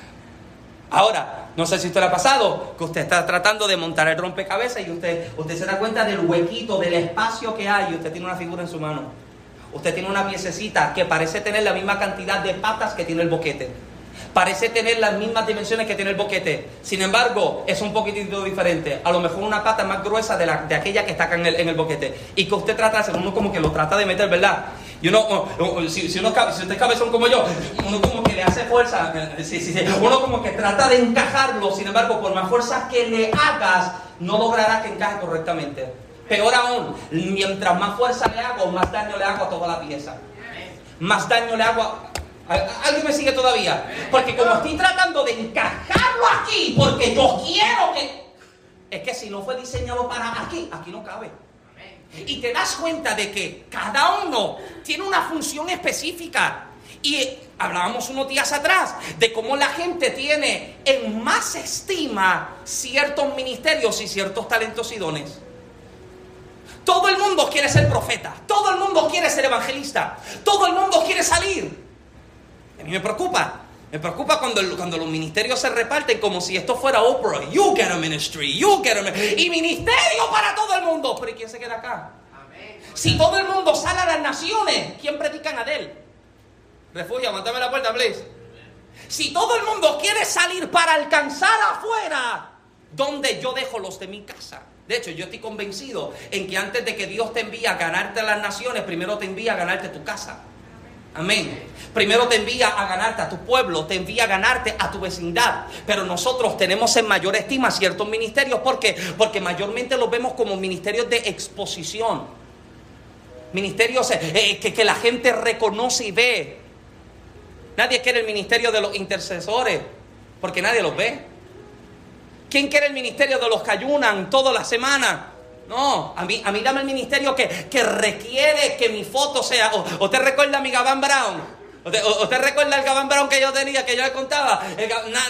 Ahora, no sé si usted le ha pasado que usted está tratando de montar el rompecabezas y usted, usted se da cuenta del huequito, del espacio que hay y usted tiene una figura en su mano. Usted tiene una piececita que parece tener la misma cantidad de patas que tiene el boquete. Parece tener las mismas dimensiones que tiene el boquete. Sin embargo, es un poquitito diferente. A lo mejor una pata más gruesa de, la, de aquella que está acá en el, en el boquete. Y que usted trata uno como que lo trata de meter, ¿verdad? Y uno, si, si, uno, si usted es cabezón como yo, uno como que le hace fuerza, uno como que trata de encajarlo, sin embargo, por más fuerza que le hagas, no logrará que encaje correctamente. Peor aún, mientras más fuerza le hago, más daño le hago a toda la pieza. Más daño le hago a... ¿Alguien me sigue todavía? Porque como estoy tratando de encajarlo aquí, porque yo quiero que... Es que si no fue diseñado para aquí, aquí no cabe. Y te das cuenta de que cada uno tiene una función específica. Y hablábamos unos días atrás de cómo la gente tiene en más estima ciertos ministerios y ciertos talentos y dones. Todo el mundo quiere ser profeta, todo el mundo quiere ser evangelista, todo el mundo quiere salir. A mí me preocupa me preocupa cuando, cuando los ministerios se reparten como si esto fuera Oprah. You get a ministry, you get a ministry. Y ministerio para todo el mundo. Pero ¿y quién se queda acá? Si todo el mundo sale a las naciones, ¿quién predican a él? Refugio, aguántame la puerta, please. Si todo el mundo quiere salir para alcanzar afuera, ¿Dónde yo dejo los de mi casa? De hecho, yo estoy convencido en que antes de que Dios te envíe a ganarte las naciones, primero te envía a ganarte tu casa. Amén. Primero te envía a ganarte a tu pueblo, te envía a ganarte a tu vecindad. Pero nosotros tenemos en mayor estima ciertos ministerios. ¿Por qué? Porque mayormente los vemos como ministerios de exposición. Ministerios eh, eh, que, que la gente reconoce y ve. Nadie quiere el ministerio de los intercesores porque nadie los ve. ¿Quién quiere el ministerio de los que ayunan toda la semana? No, a mí, a mí dame el ministerio que, que requiere que mi foto sea. O, ¿Usted recuerda a mi Gabán Brown? ¿Usted, recuerda el Gabán Brown que yo tenía, que yo le contaba?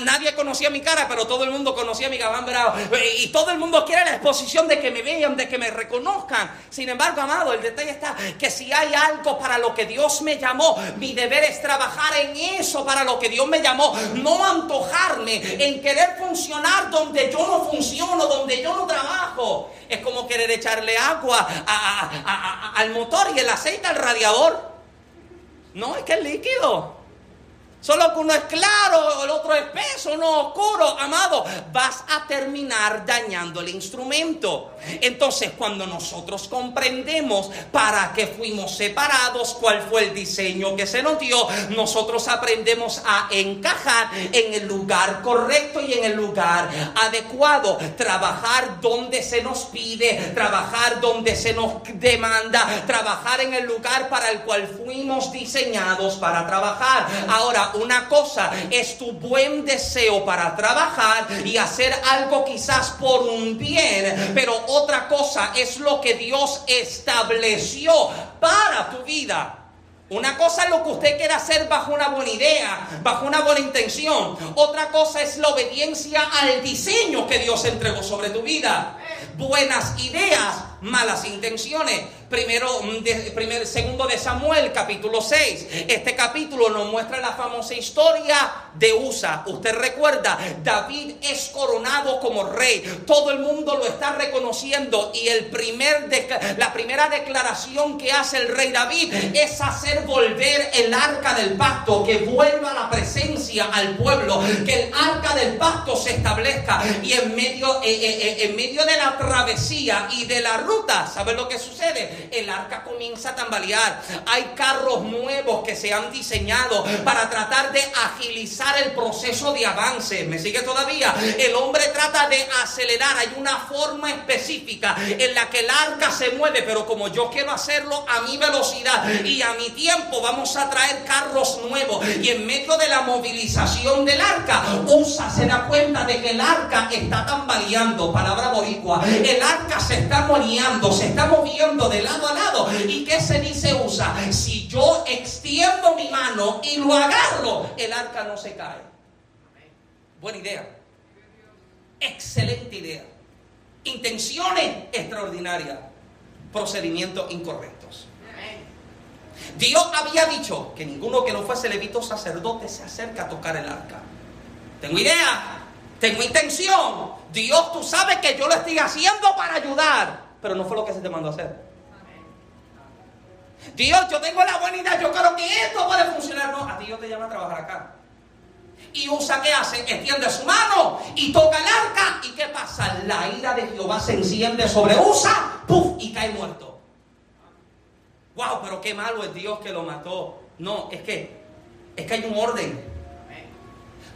nadie conocía mi cara, pero todo el mundo conocía mi Gabán Brown. Y todo el mundo quiere la exposición de que me vean, de que me reconozcan. Sin embargo, amado, el detalle está que si hay algo para lo que Dios me llamó, mi deber es trabajar en eso para lo que Dios me llamó. No antojarme en querer funcionar donde yo no funciono, donde yo no trabajo. Es como querer echarle agua al motor y el aceite al radiador. No, es que es líquido. Solo que uno es claro, el otro es espeso, no oscuro. Amado, vas a terminar dañando el instrumento. Entonces, cuando nosotros comprendemos para qué fuimos separados, cuál fue el diseño que se nos dio, nosotros aprendemos a encajar en el lugar correcto y en el lugar adecuado. Trabajar donde se nos pide, trabajar donde se nos demanda, trabajar en el lugar para el cual fuimos diseñados para trabajar. Ahora, una cosa es tu buen deseo para trabajar y hacer algo quizás por un bien, pero otra cosa es lo que Dios estableció para tu vida. Una cosa es lo que usted quiere hacer bajo una buena idea, bajo una buena intención. Otra cosa es la obediencia al diseño que Dios entregó sobre tu vida. Buenas ideas, malas intenciones. Primero, mm, de, segundo de Samuel, capítulo 6. Este capítulo nos muestra la famosa historia de Usa. Usted recuerda, David es coronado como rey. Todo el mundo lo está reconociendo y el primer la primera declaración que hace el rey David es hacer volver el arca del pacto, que vuelva la presencia al pueblo, que el arca del pacto se establezca y en medio, eh, eh, eh, en medio de la travesía y de la ruta, ¿sabe lo que sucede? El arca comienza a tambalear. Hay carros nuevos que se han diseñado para tratar de agilizar el proceso de avance. ¿Me sigue todavía? El hombre trata de acelerar. Hay una forma específica en la que el arca se mueve, pero como yo quiero hacerlo a mi velocidad y a mi tiempo, vamos a traer carros nuevos. Y en medio de la movilización del arca, USA se da cuenta de que el arca está tambaleando. Palabra boricua. El arca se está moneando, se está moviendo de lado a lado. ¿Y qué usa? Si yo extiendo mi mano y lo agarro, el arca no se cae. Buena idea. Excelente idea. Intenciones extraordinarias. Procedimientos incorrectos. Dios había dicho que ninguno que no fuese levito sacerdote se acerca a tocar el arca. Tengo idea, tengo intención. Dios, tú sabes que yo lo estoy haciendo para ayudar, pero no fue lo que se te mandó a hacer. Dios, yo tengo la buena idea, yo creo que esto puede funcionar. No, a ti yo te llamo a trabajar acá. Y Usa, ¿qué hace? Extiende su mano y toca el arca. ¿Y qué pasa? La ira de Jehová se enciende sobre Usa, ¡puf! y cae muerto. ¡Wow! Pero qué malo es Dios que lo mató. No, es que, es que hay un orden.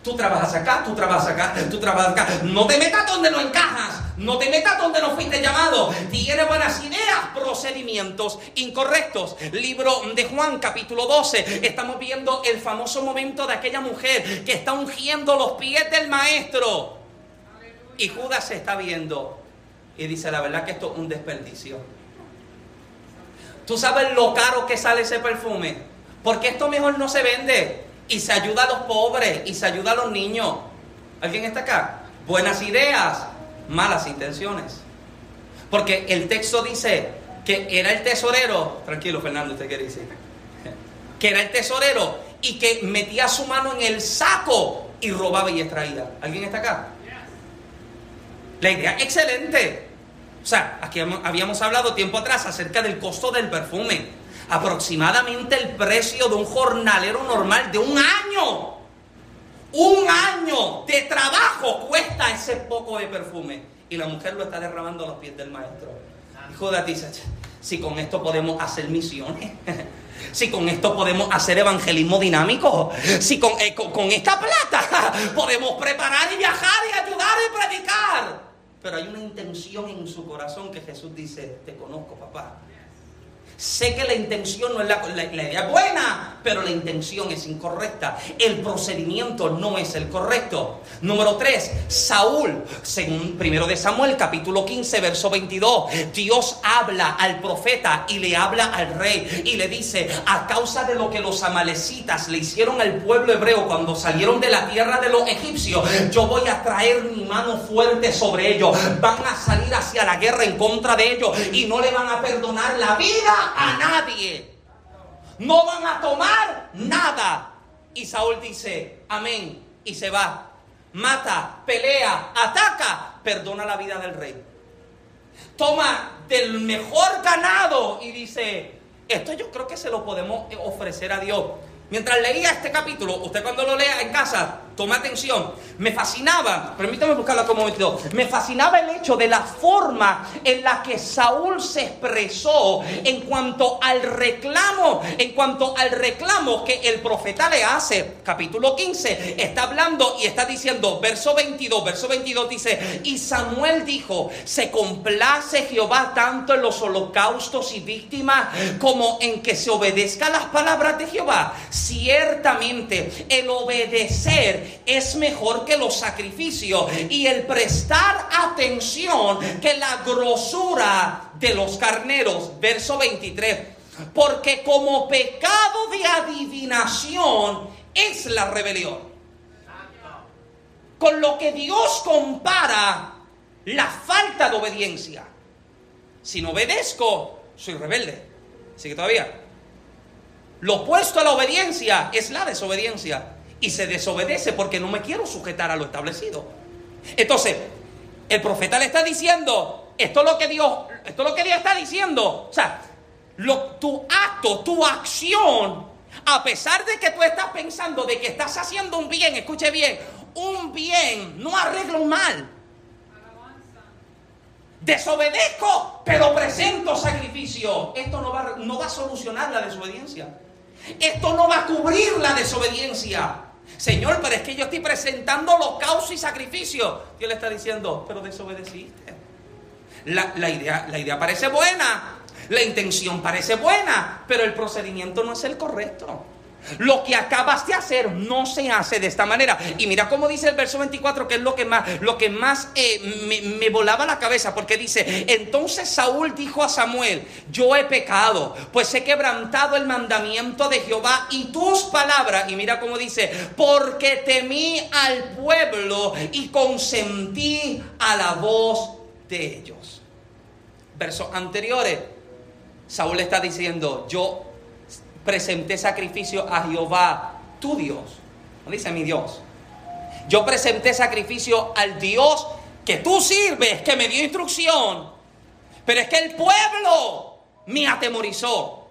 Tú trabajas acá, tú trabajas acá, tú trabajas acá. No te metas donde no encajas. No te metas donde no fuiste llamado. Tiene buenas ideas, procedimientos incorrectos. Libro de Juan, capítulo 12. Estamos viendo el famoso momento de aquella mujer que está ungiendo los pies del maestro. Y Judas se está viendo. Y dice, la verdad que esto es un desperdicio. Tú sabes lo caro que sale ese perfume. Porque esto mejor no se vende y se ayuda a los pobres y se ayuda a los niños. ¿Alguien está acá? Buenas ideas, malas intenciones. Porque el texto dice que era el tesorero, tranquilo Fernando, usted quiere decir, que era el tesorero y que metía su mano en el saco y robaba y extraía. ¿Alguien está acá? La idea excelente. O sea, aquí habíamos hablado tiempo atrás acerca del costo del perfume aproximadamente el precio de un jornalero normal de un año. Un año de trabajo cuesta ese poco de perfume y la mujer lo está derramando a los pies del maestro. Y Judas dice, si con esto podemos hacer misiones, si con esto podemos hacer evangelismo dinámico, si con, eh, con, con esta plata podemos preparar y viajar y ayudar y predicar. Pero hay una intención en su corazón que Jesús dice, te conozco papá. Sé que la intención no es la, idea buena, pero la intención es incorrecta. El procedimiento no es el correcto. Número 3, Saúl, según primero de Samuel, capítulo 15, verso 22, Dios habla al profeta y le habla al rey y le dice, a causa de lo que los amalecitas le hicieron al pueblo hebreo cuando salieron de la tierra de los egipcios, yo voy a traer mi mano fuerte sobre ellos. Van a salir hacia la guerra en contra de ellos y no le van a perdonar la vida a nadie. No van a tomar nada. Y Saúl dice, amén, y se va. Mata, pelea, ataca, perdona la vida del rey. Toma del mejor ganado y dice, esto yo creo que se lo podemos ofrecer a Dios. Mientras leía este capítulo, usted cuando lo lea en casa, tome atención, me fascinaba, permítame buscarlo como momento, me fascinaba el hecho de la forma en la que Saúl se expresó en cuanto al reclamo, en cuanto al reclamo que el profeta le hace. Capítulo 15 está hablando y está diciendo, verso 22, verso 22 dice, y Samuel dijo, se complace Jehová tanto en los holocaustos y víctimas como en que se obedezca las palabras de Jehová Ciertamente el obedecer es mejor que los sacrificios y el prestar atención que la grosura de los carneros. Verso 23. Porque como pecado de adivinación es la rebelión. Con lo que Dios compara la falta de obediencia. Si no obedezco, soy rebelde. Así que todavía lo opuesto a la obediencia es la desobediencia. Y se desobedece porque no me quiero sujetar a lo establecido. Entonces, el profeta le está diciendo, esto es lo que Dios, esto es lo que Dios está diciendo. O sea, tu acto, tu acción, a pesar de que tú estás pensando de que estás haciendo un bien, escuche bien, un bien no arregla un mal. Desobedezco, pero presento sacrificio. Esto no va, no va a solucionar la desobediencia. Esto no va a cubrir la desobediencia. Señor, pero es que yo estoy presentando holocausto y sacrificio. Dios le está diciendo, pero desobedeciste. La, la, idea, la idea parece buena, la intención parece buena, pero el procedimiento no es el correcto. Lo que acabas de hacer no se hace de esta manera. Y mira cómo dice el verso 24, que es lo que más, lo que más eh, me, volaba la cabeza, porque dice, entonces Saúl dijo a Samuel, yo he pecado, pues he quebrantado el mandamiento de Jehová y tus palabras. Y mira cómo dice, porque temí al pueblo y consentí a la voz de ellos. Versos anteriores, Saúl está diciendo, yo presenté sacrificio a Jehová, tu Dios. No dice mi Dios. Yo presenté sacrificio al Dios que tú sirves, que me dio instrucción. Pero es que el pueblo me atemorizó.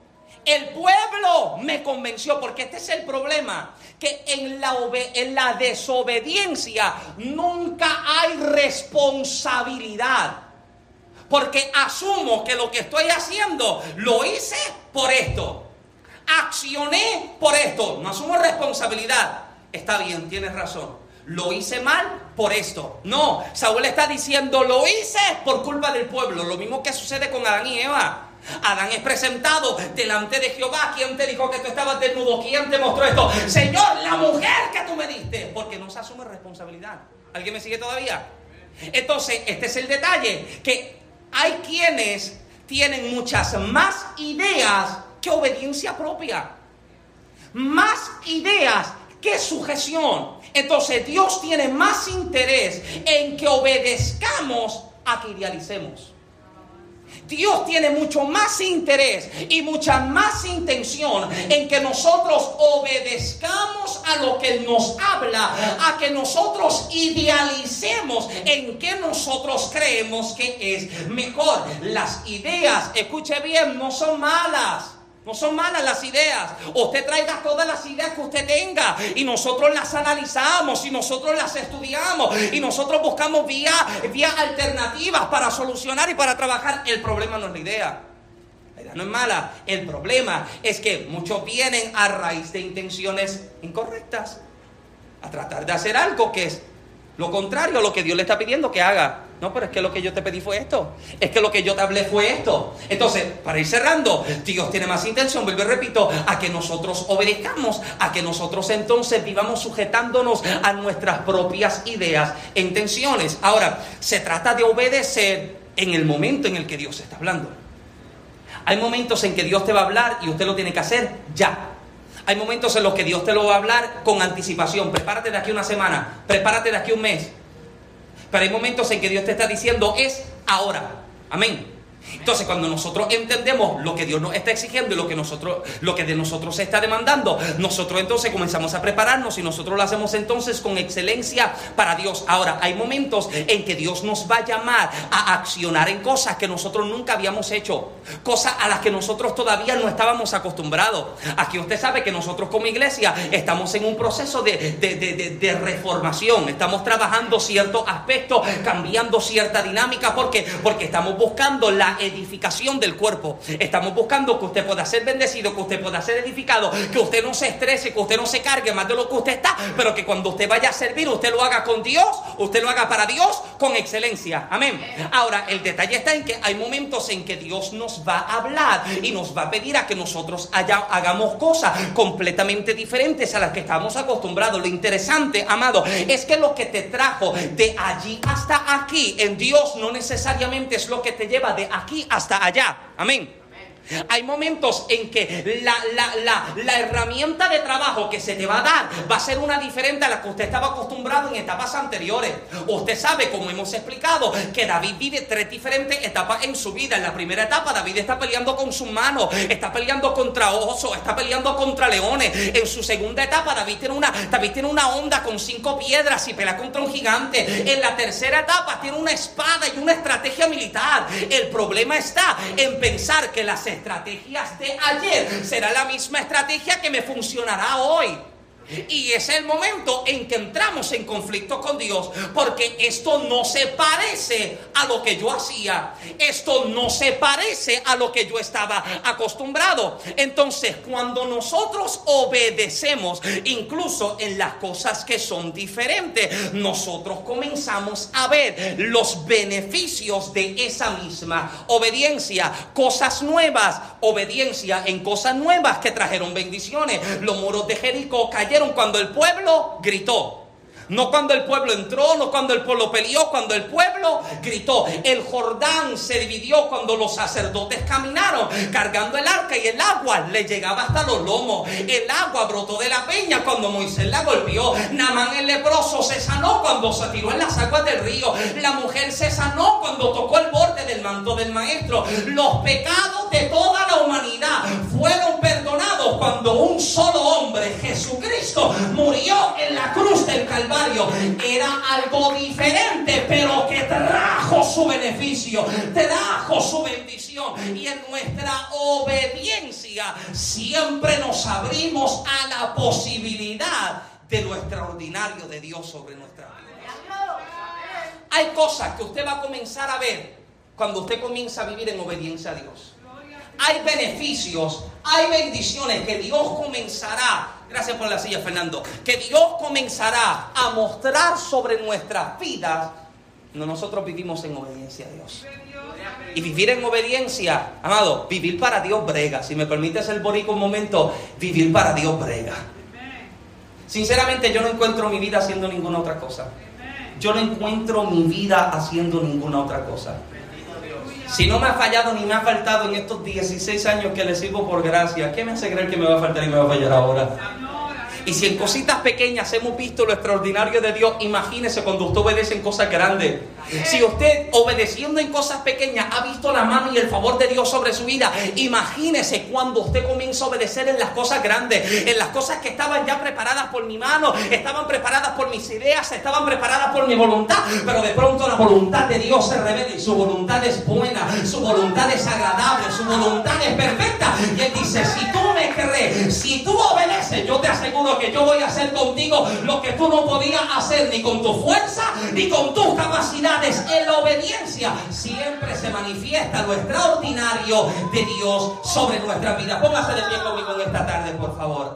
El pueblo me convenció, porque este es el problema, que en la, en la desobediencia nunca hay responsabilidad. Porque asumo que lo que estoy haciendo lo hice por esto accioné por esto, no asumo responsabilidad. Está bien, tienes razón. Lo hice mal por esto. No, Saúl está diciendo, lo hice por culpa del pueblo. Lo mismo que sucede con Adán y Eva. Adán es presentado delante de Jehová. ¿Quién te dijo que tú estabas desnudo? ¿Quién te mostró esto? Señor, la mujer que tú me diste. Porque no se asume responsabilidad. ¿Alguien me sigue todavía? Entonces, este es el detalle. Que hay quienes tienen muchas más ideas que obediencia propia. Más ideas que sujeción. Entonces Dios tiene más interés en que obedezcamos a que idealicemos. Dios tiene mucho más interés y mucha más intención en que nosotros obedezcamos a lo que nos habla, a que nosotros idealicemos en que nosotros creemos que es mejor. Las ideas, escuche bien, no son malas. No son malas las ideas. Usted traiga todas las ideas que usted tenga y nosotros las analizamos y nosotros las estudiamos y nosotros buscamos vías vía alternativas para solucionar y para trabajar. El problema no es la idea. La idea no es mala. El problema es que muchos vienen a raíz de intenciones incorrectas a tratar de hacer algo que es lo contrario a lo que Dios le está pidiendo que haga. No, pero es que lo que yo te pedí fue esto. Es que lo que yo te hablé fue esto. Entonces, para ir cerrando, Dios tiene más intención, vuelvo y repito, a que nosotros obedezcamos, a que nosotros entonces vivamos sujetándonos a nuestras propias ideas e intenciones. Ahora, se trata de obedecer en el momento en el que Dios está hablando. Hay momentos en que Dios te va a hablar y usted lo tiene que hacer ya. Hay momentos en los que Dios te lo va a hablar con anticipación. Prepárate de aquí una semana, prepárate de aquí un mes. Pero hay momentos en que Dios te está diciendo es ahora. Amén. Entonces, cuando nosotros entendemos lo que Dios nos está exigiendo y lo que, nosotros, lo que de nosotros se está demandando, nosotros entonces comenzamos a prepararnos y nosotros lo hacemos entonces con excelencia para Dios. Ahora, hay momentos en que Dios nos va a llamar a accionar en cosas que nosotros nunca habíamos hecho, cosas a las que nosotros todavía no estábamos acostumbrados. Aquí usted sabe que nosotros como iglesia estamos en un proceso de, de reformación, estamos trabajando ciertos aspectos, cambiando cierta dinámica, ¿por qué? Porque estamos buscando la edificación del cuerpo. Estamos buscando que usted pueda ser bendecido, que usted pueda ser edificado, que usted no se estrese, que usted no se cargue más de lo que usted está, pero que cuando usted vaya a servir, usted lo haga con Dios, usted lo haga para Dios con excelencia. Amén. Ahora, el detalle está en que hay momentos en que Dios nos va a hablar y nos va a pedir a que nosotros hagamos cosas completamente diferentes a las que estamos acostumbrados. Lo interesante, amado, es que lo que te trajo de allí hasta aquí en Dios no necesariamente es lo que te lleva de aquí aquí hasta allá. Amén. Hay momentos en que la, herramienta de trabajo que se te va a dar va a ser una diferente a la que usted estaba acostumbrado en etapas anteriores. Usted sabe, como hemos explicado, que David vive tres diferentes etapas en su vida. En la primera etapa, David está peleando con sus manos, está peleando contra osos, está peleando contra leones. En su segunda etapa, David tiene una, David tiene una onda con cinco piedras y pelea contra un gigante. En la tercera etapa, tiene una espada y una estrategia militar. El problema está en pensar que las estrategias de ayer será la misma estrategia que me funcionará hoy. Y es el momento en que entramos en conflicto con Dios, porque esto no se parece a lo que yo hacía, esto no se parece a lo que yo estaba acostumbrado. Entonces, cuando nosotros obedecemos, incluso en las cosas que son diferentes, nosotros comenzamos a ver los beneficios de esa misma obediencia, cosas nuevas, obediencia en cosas nuevas que trajeron bendiciones. Los muros de Jericó cayeron cuando el pueblo gritó. No cuando el pueblo entró, no cuando el pueblo peleó, cuando el pueblo gritó. El Jordán se dividió cuando los sacerdotes caminaron cargando el arca y el agua le llegaba hasta los lomos. El agua brotó de la peña cuando Moisés la golpeó. Namán el leproso se sanó cuando se tiró en las aguas del río. La mujer se sanó cuando tocó el borde del manto del maestro. Los pecados de toda la humanidad fueron perdonados cuando un solo hombre, Jesucristo, murió en la cruz del Calvario era algo diferente, pero que trajo su beneficio, trajo su bendición. Y en nuestra obediencia siempre nos abrimos a la posibilidad de lo extraordinario de Dios sobre nuestra vida. Hay cosas que usted va a comenzar a ver cuando usted comienza a vivir en obediencia a Dios hay beneficios, hay bendiciones que Dios comenzará, gracias por la silla Fernando, que Dios comenzará a mostrar sobre nuestras vidas no nosotros vivimos en obediencia a Dios. Y vivir en obediencia, amado, vivir para Dios brega. Si me permites el borico un momento, vivir para Dios brega. Sinceramente yo no encuentro mi vida haciendo ninguna otra cosa. Yo no encuentro mi vida haciendo ninguna otra cosa. Si no me ha fallado ni me ha faltado en estos 16 años que le sirvo por gracia, ¿qué me hace creer que me va a faltar y me va a fallar ahora? Y si en cositas pequeñas hemos visto lo extraordinario de Dios, imagínese cuando usted obedece en cosas grandes. Si usted obedeciendo en cosas pequeñas ha visto la mano y el favor de Dios sobre su vida, imagínese cuando usted comienza a obedecer en las cosas grandes, en las cosas que estaban ya preparadas por mi mano, estaban preparadas por mis ideas, estaban preparadas por mi voluntad, pero de pronto la voluntad de Dios se revela y su voluntad es buena, su voluntad es agradable, su voluntad es perfecta. Y Él dice, si tú me crees, si tú obedeces, yo te aseguro que yo voy a hacer contigo lo que tú no podías hacer ni con tu fuerza ni con tus capacidades. En la obediencia siempre se manifiesta lo extraordinario de Dios sobre nuestra vida. Póngase de pie conmigo en esta tarde, por favor.